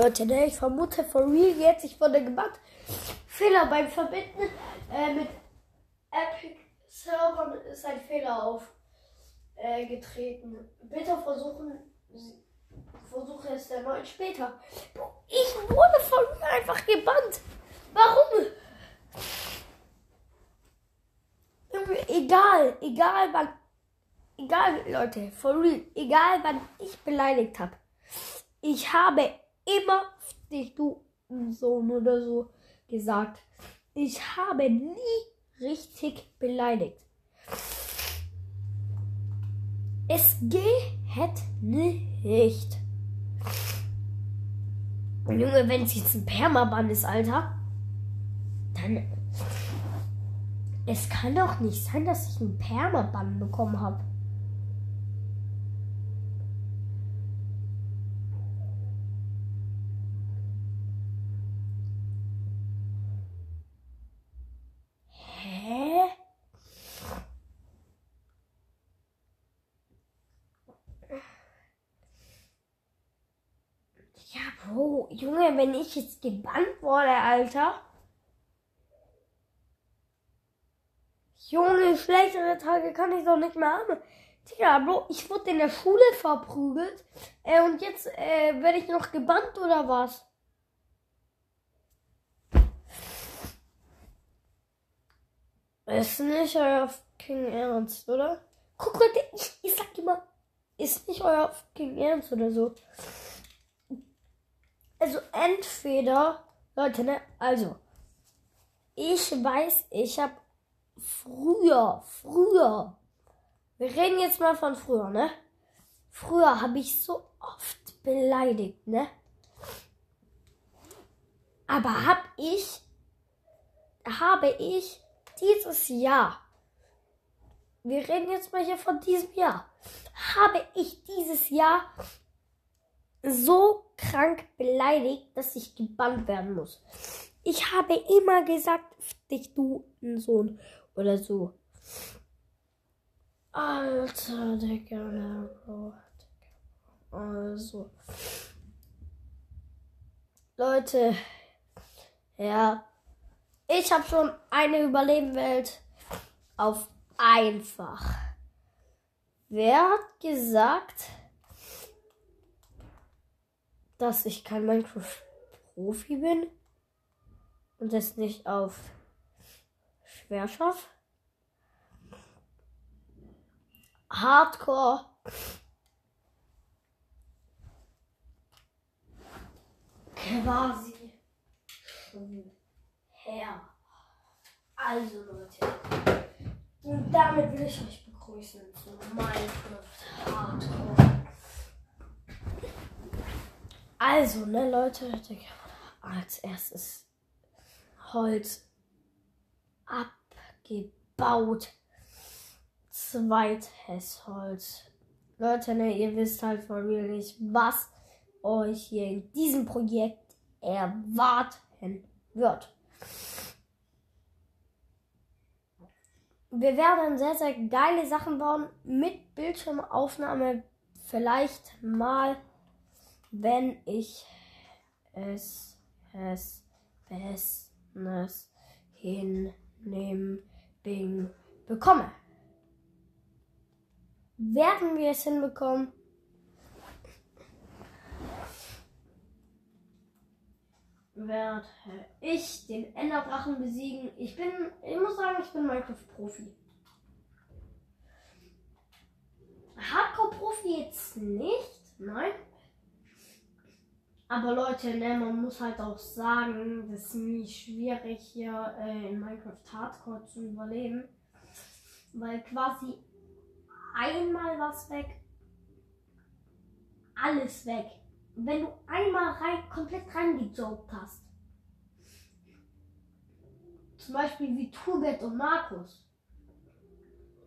Leute, ne, ich vermute for real jetzt, ich wurde gebannt. Fehler beim Verbinden äh, mit Epic Servern ist ein Fehler aufgetreten. Äh, Bitte versuchen, versuche es erneut später. Ich wurde von mir einfach gebannt. Warum? Egal, egal wann, egal Leute, for real, egal wann ich beleidigt habe. Ich habe immer dich, du Sohn oder so gesagt. Ich habe nie richtig beleidigt. Es geht nicht. Junge, wenn es jetzt ein Permaban ist, Alter, dann. Es kann doch nicht sein, dass ich einen Permaban bekommen habe. Junge, wenn ich jetzt gebannt wurde, Alter. Junge, schlechtere Tage kann ich doch nicht mehr haben. Digga, Bro, ich wurde in der Schule verprügelt. Äh, und jetzt äh, werde ich noch gebannt oder was? Ist nicht euer King Ernst, oder? Guck Leute, ich, ich sag immer, ist nicht euer King Ernst oder so. Also entweder, Leute, ne? Also, ich weiß, ich habe früher, früher, wir reden jetzt mal von früher, ne? Früher habe ich so oft beleidigt, ne? Aber hab ich, habe ich dieses Jahr, wir reden jetzt mal hier von diesem Jahr, habe ich dieses Jahr so krank beleidigt, dass ich gebannt werden muss. Ich habe immer gesagt, dich du ein Sohn oder so. Alter, Digga, Bro. Also. Leute, ja. Ich habe schon eine Überlebenwelt auf einfach. Wer hat gesagt, dass ich kein Minecraft-Profi bin und es nicht auf schwer schaffe. Hardcore. Quasi her. Also Leute. Und damit will ich euch begrüßen zu Minecraft Hardcore. Also, ne, Leute, als erstes Holz abgebaut. Zweites Holz. Leute, ne, ihr wisst halt von real nicht, was euch hier in diesem Projekt erwarten wird. Wir werden sehr, sehr geile Sachen bauen mit Bildschirmaufnahme. Vielleicht mal wenn ich es es bestens hinnehmen bekomme. Werden wir es hinbekommen? Werde ich den Enderdrachen besiegen? Ich bin, ich muss sagen, ich bin Minecraft-Profi. Hardcore-Profi jetzt nicht, nein. Aber Leute, ne, man muss halt auch sagen, das ist ziemlich schwierig hier äh, in Minecraft Hardcore zu überleben. Weil quasi einmal was weg, alles weg. Wenn du einmal rein, komplett reingejoked hast. Zum Beispiel wie Turbet und Markus.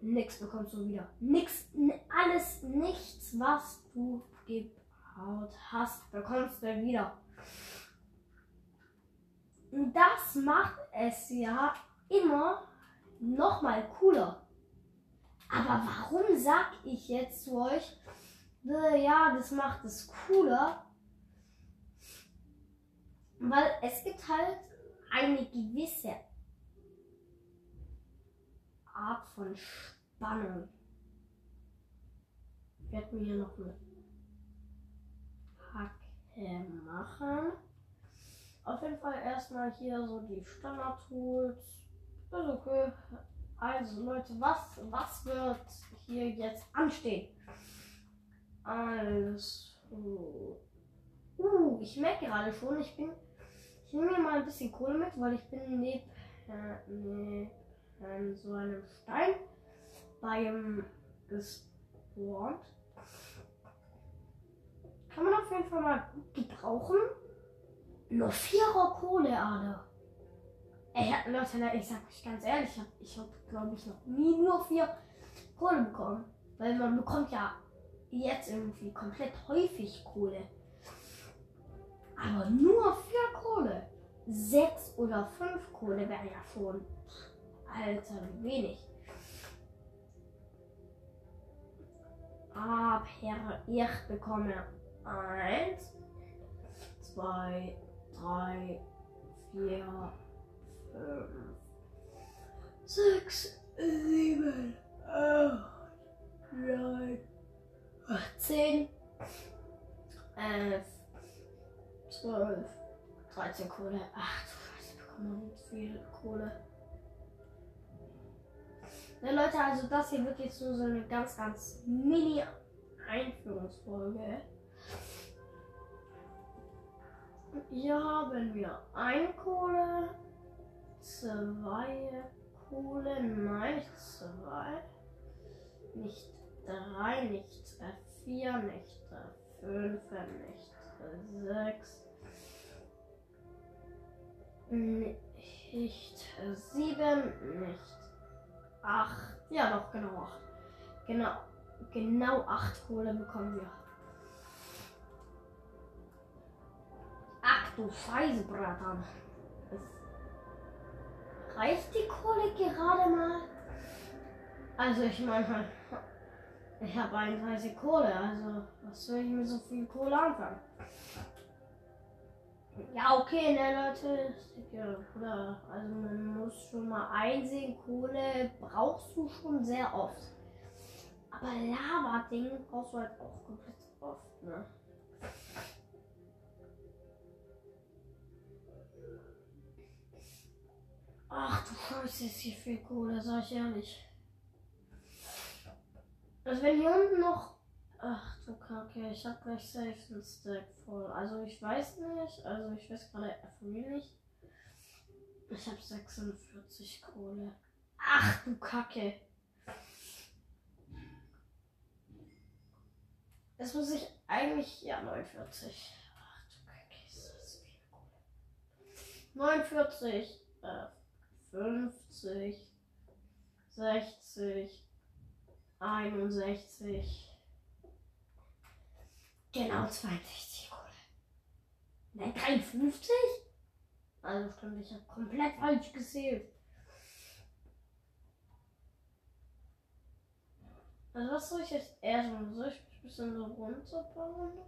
Nix bekommst du wieder. Nix, alles, nichts, was du gibst Haut hast, bekommst du wieder. Und das macht es ja immer noch mal cooler. Aber warum sag ich jetzt zu euch, ja, das macht es cooler? Weil es gibt halt eine gewisse Art von Spannung. Ich werde mir hier noch eine Hacke machen. Auf jeden Fall erstmal hier so die Standard-Tools. Ist okay. Also Leute, was, was wird hier jetzt anstehen? Also. Uh, ich merke gerade schon, ich bin. Ich nehme mir mal ein bisschen Kohle mit, weil ich bin neben, äh, neben so einem Stein beim gespawnt. Kann man auf jeden Fall mal gut gebrauchen. Nur vierer Kohleader. Ey, Leute, ich sag euch ganz ehrlich, ich habe, ich hab, glaube ich, noch nie nur vier Kohle bekommen. Weil man bekommt ja jetzt irgendwie komplett häufig Kohle. Aber nur vier Kohle. Sechs oder fünf Kohle wäre ja schon. Alter, wenig. Aber ich bekomme eins, zwei, drei, vier, fünf, sechs, sieben, acht, neun, zehn, elf, zwölf, dreizehn Kohle. Ach du Scheiße, bekommen wir viel Kohle. Ja, Leute, also das hier wird jetzt nur so eine ganz, ganz mini Einführungsfolge. Hier haben wir eine Kohle, zwei Kohle, nein, zwei, nicht drei, nicht vier, nicht fünf, nicht sechs, nicht sieben, nicht acht, ja doch, genau acht. Genau, genau acht Kohle bekommen wir. Du Scheiße, Bratan. Reicht die Kohle gerade mal? Also ich meine, ich habe 31 Kohle, also was soll ich mit so viel Kohle anfangen? Ja, okay, ne, Leute. Also man muss schon mal einsehen, Kohle brauchst du schon sehr oft. Aber Lava-Ding brauchst du halt auch komplett oft, ne? Ach du Scheiße, ist hier viel Kohle, sag ich ehrlich. Also wenn hier unten noch. Ach du Kacke, ich hab gleich safe ein Stack voll. Also ich weiß nicht, also ich weiß gerade nicht. Ich hab 46 Kohle. Ach du Kacke. Das muss ich eigentlich. Ja, 49. Ach du Kacke, ist das viel Kohle. 49. Äh, 50, 60, 61. Genau 62 Kohle. Nein, 53? Also stimmt, ich habe komplett falsch gezählt. Also was soll ich jetzt erstmal? Soll ich ein bisschen so runterbauen?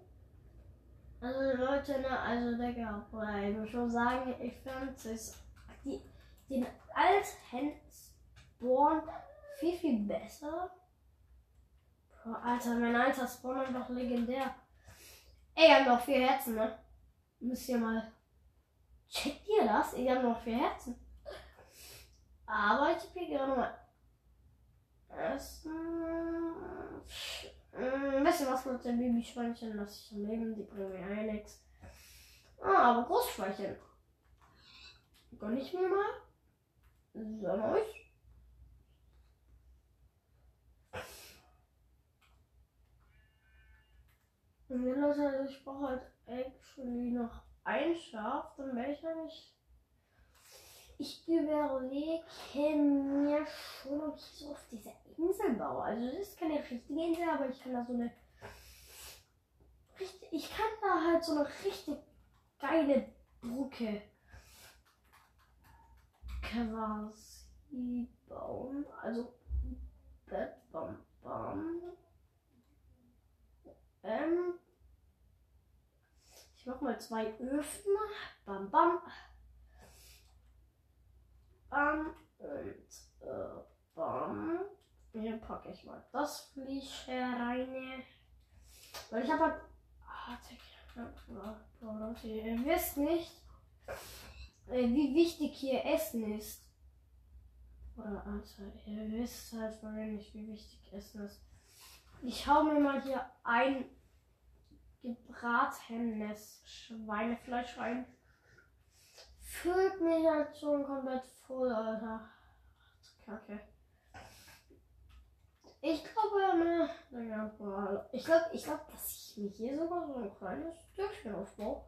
Also Leute, ne, also Digga, ich muss schon sagen, ich finde es die den alten Spawn viel, viel besser. Boah, Alter, mein alter Spawn einfach legendär. Ey, wir haben noch vier Herzen, ne? Müsst ihr mal. Checkt ihr das? Ich habe noch vier Herzen. Aber ich hier gerade mal. Essen. Ein bisschen was mit den Babyschweinchen lasse ich am Leben. Die bringen mir ja nichts. Ah, aber Großschweinchen. Gönn ich mir mal. Soll? Und wir Leute, also ich brauche halt actually noch ein Schaf, dann werde ich nämlich. Ich überlege mir schon, ob ich so auf dieser Insel baue. Also das ist keine richtige Insel, aber ich kann da so eine. Ich kann da halt so eine richtig geile Brücke quasi bauen. Also Bett, bam, bam. Ähm, Ich mach mal zwei Öfen. Bam, bam. Bam und äh, bam. Hier packe ich mal das Fleisch rein. Weil ich habe halt. Oh, Leute, ihr wisst nicht, wie wichtig hier Essen ist. Oder also, ihr wisst halt wohl nicht, wie wichtig Essen ist. Ich hau mir mal hier ein gebratenes Schweinefleisch rein. Füllt mich halt schon komplett voll, Alter. Kacke. Ich glaube, ne, naja, ich glaube, ich glaube, dass ich mir hier sogar so ein kleines Stückchen aufbaue.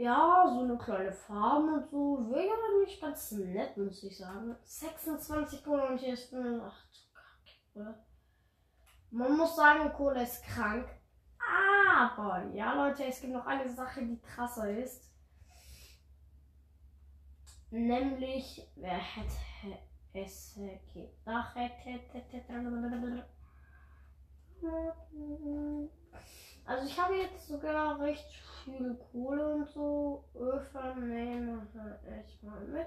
Ja, so eine kleine Farm und so. Wäre ja nicht ganz nett, muss ich sagen. 26 Kohle und hier ist eine. Ach, so krank, Man muss sagen, Kohle ist krank. Aber, ja, Leute, es gibt noch eine Sache, die krasser ist. Nämlich, wer hätte es gedacht? Also ich habe jetzt sogar recht viel Kohle und so. Öfen nehmen ich mal mit.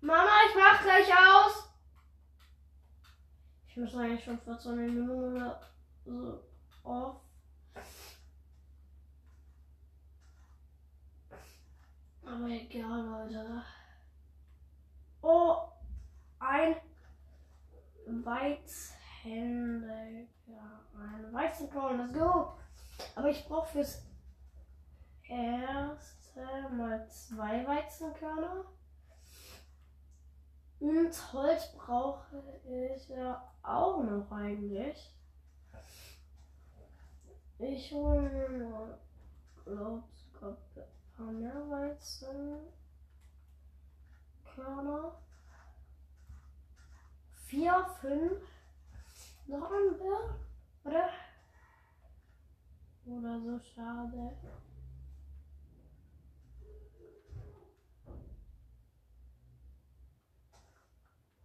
Mama, ich mach gleich aus. Ich muss eigentlich schon vor so einer Minute so auf. Aber egal, Leute. Oh, ein Weizenhände. Ja, ein Weizenkorn, let's go. Aber ich brauche fürs erste mal zwei Weizenkörner. Und Holz brauche ich ja auch noch eigentlich. Ich hole mir glaube sogar ein paar mehr Weizenkörner. Vier, fünf. Noch ein Bär? Oder? Oder so schade.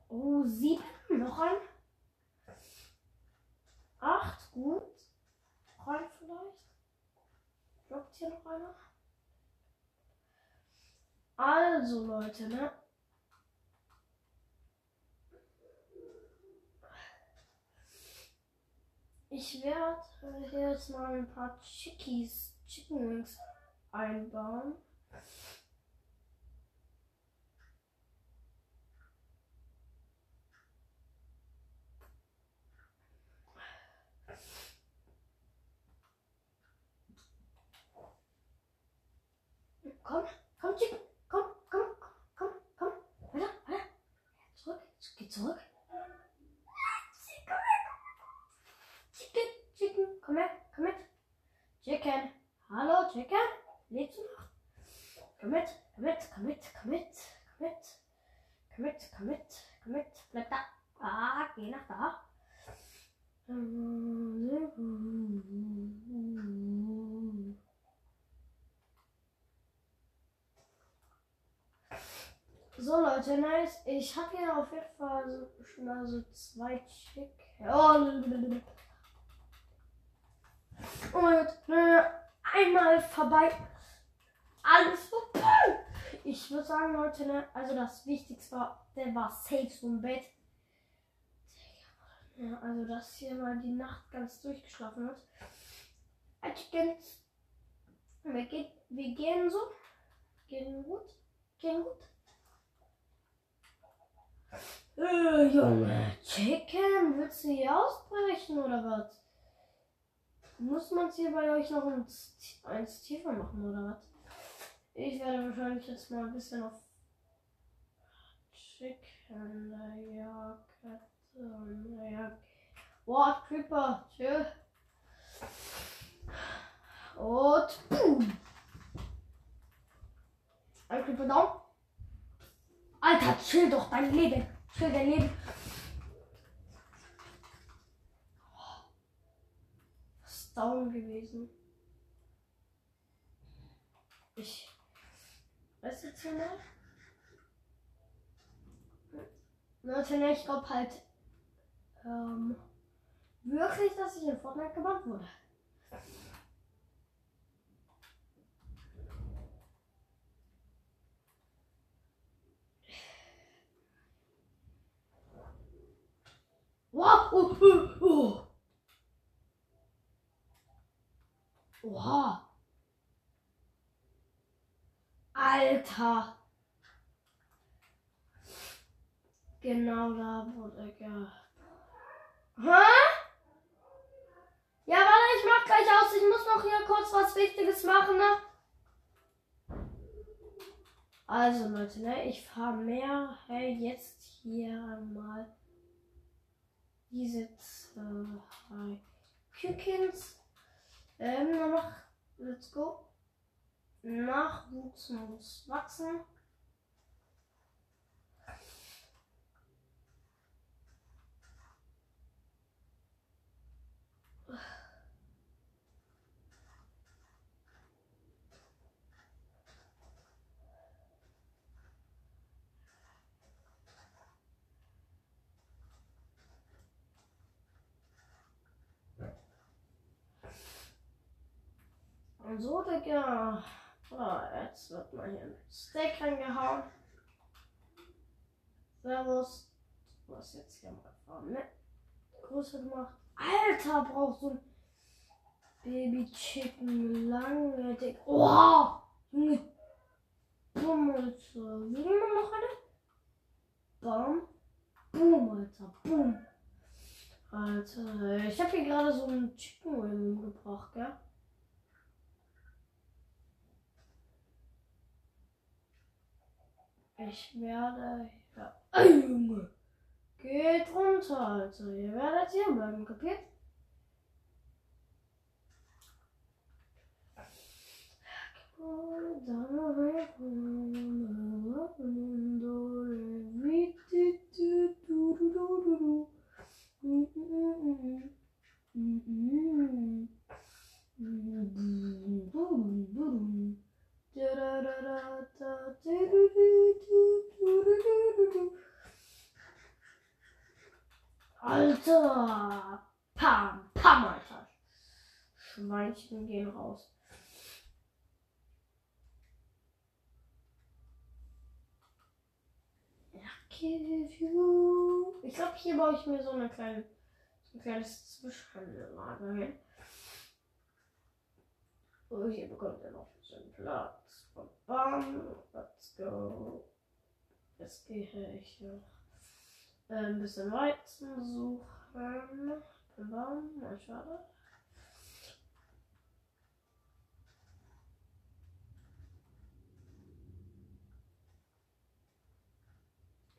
Oh, sieben. Noch ein. Acht. Gut. Rein vielleicht. Droppt hier noch einer. Also, Leute, ne? Ich werde jetzt mal ein paar Chickies, Chicken Wings einbauen. Komm, komm, Chicken. Komm, komm, komm, komm. Weiter, weiter. Zurück. Geh zurück. Komm her, komm mit. Chicken. Hallo, Chicken? Lebst du noch? Komm mit, komm mit, komm mit, komm mit, komm mit. Komm mit, komm mit, komm mit. Bleib da. Ah, geh nach da. So Leute, nice. Ich habe hier auf jeden Fall schon mal so zwei Chicken. Oh, Oh mein Gott, einmal vorbei. Alles vorbei. Ich würde sagen, Leute, ne, also das Wichtigste war, der war safe so im Bett. Ja, also dass hier mal die Nacht ganz durchgeschlafen hat. Wir gehen, wir gehen so. Gehen gut. Gehen gut. Äh, Junge, Chicken, willst du hier ausbrechen oder was? Muss man es hier bei euch noch eins tiefer machen oder was? Ich werde wahrscheinlich jetzt mal ein bisschen auf Chicken Jacke. Ja. Boah, Creeper. Tschö. Und boom. Ein Creeper down. Alter, chill doch dein Leben. Chill dein Leben. Down gewesen. Ich weiß jetzt hier mal. Leute, ne, ich glaube halt ähm, wirklich, dass ich in Fortnite gebannt wurde. Oh, oh, oh. Wow! Alter! Genau da wurde er. Hä? Ja, warte, ich mach gleich aus. Ich muss noch hier kurz was Wichtiges machen, ne? Also Leute, ne, ich vermehre jetzt hier mal diese zwei Kükins. Ähm, noch, let's go. Nachwuchs muss wachsen. So, Digga. Oh, jetzt wird mal hier ein Steak reingehauen. Servus. Du hast jetzt hier mal Farm ne? Größer gemacht. Alter, brauchst du ein Baby Chicken lange dick. Oh! Junge. Bumm, Alter. Wie wir noch eine? Bam. Boom, Alter. Boom. Alter, ich habe hier gerade so ein Chicken Wing gebracht, gell? Ich werde. Ja. Ey, Junge! Geht runter, Alter. Ihr werdet hier bleiben, kapiert? Alter! Pam, pam, Alter! Schweinchen gehen raus. Ich glaube, hier baue ich mir so eine kleine, so ein kleines Zwischenlager hin. Oh, hier bekommt er noch ein bisschen Platz. Bam, let's go. Jetzt gehe ich noch ein bisschen Weizen suchen. Bam, na schade.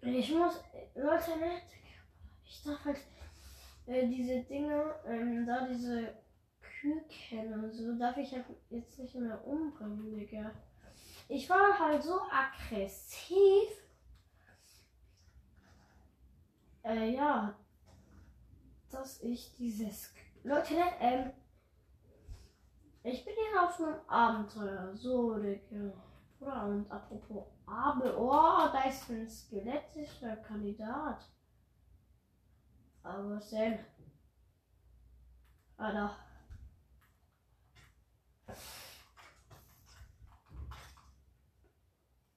Ich muss, Leute, ne? Ich darf halt äh, diese Dinge, ähm, da diese Küken und so, darf ich halt jetzt nicht mehr umbringen, Digga. Ich war halt so aggressiv. Äh, ja. Dass ich dieses. Leute, ne, ähm. Ich bin hier auf einem Abenteuer. So, Digga. Bruder, und apropos Abe, oh, da ist ein skelettischer Kandidat. Aber denn? Ah, da.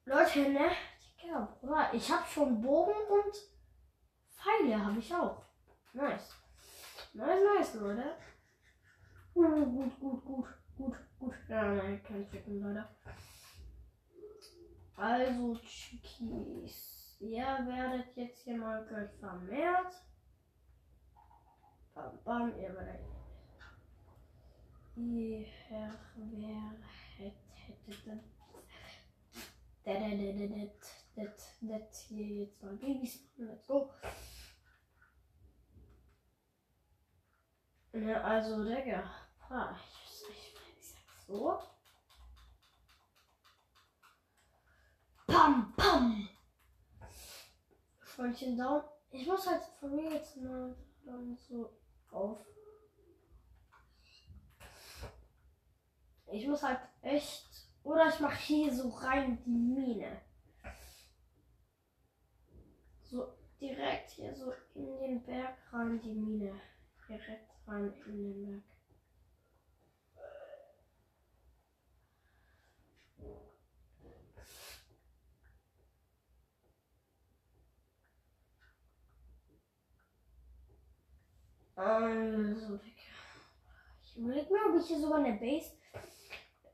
Leute, ne? Ja, Bruder, ich hab schon Bogen und Pfeile habe ich auch. Nice. Nice, nice, Leute. Uh, gut, gut, gut, gut, gut. Ja, nein, kein Chicken, Leute. Also, Chickies. Ihr werdet jetzt hier mal gleich vermehrt. Bam, bam, ihr werdet. Ihr wer das, das hier jetzt mal Babys machen. Let's go. Ja, also, Digga. Ah, ich, ich, ich sag's so. Pam, pam. Freundchen down. Ich muss halt von mir jetzt mal dann so auf. Ich muss halt echt. Oder ich mache hier so rein die Mine. So. direkt hier so in den Berg rein, die Mine. Direkt rein in den Berg. Also, ich überlege mir, ob ich hier sogar eine Base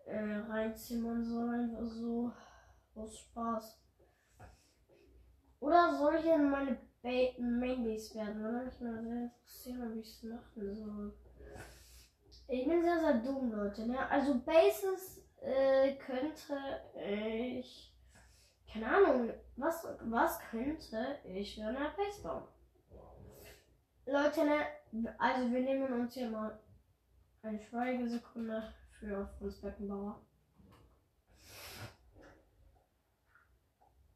äh, reinzimmern soll. So aus Spaß. Oder soll ich in meine ba Main Base werden? Würde mich mal sehr interessieren, wie ich es machen soll. Ich bin sehr, sehr dumm, Leute. Ne? Also Bases äh, könnte ich. Keine Ahnung, was, was könnte ich für eine Base bauen? Leute, ne? Also wir nehmen uns hier mal eine Schweigesekunde für Fritz Beckenbauer.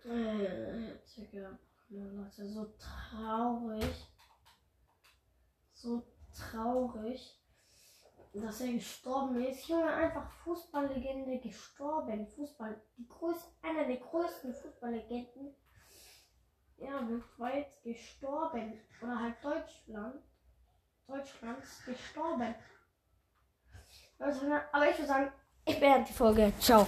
Digga. Leute, so traurig. So traurig, dass er gestorben ist. Junge, einfach Fußballlegende gestorben. Fußball, die größte, einer der größten Fußballlegenden. Ja, weltweit gestorben. Oder halt Deutschland. Deutschlands gestorben. Also, aber ich würde sagen, ich beende die Folge. Ciao.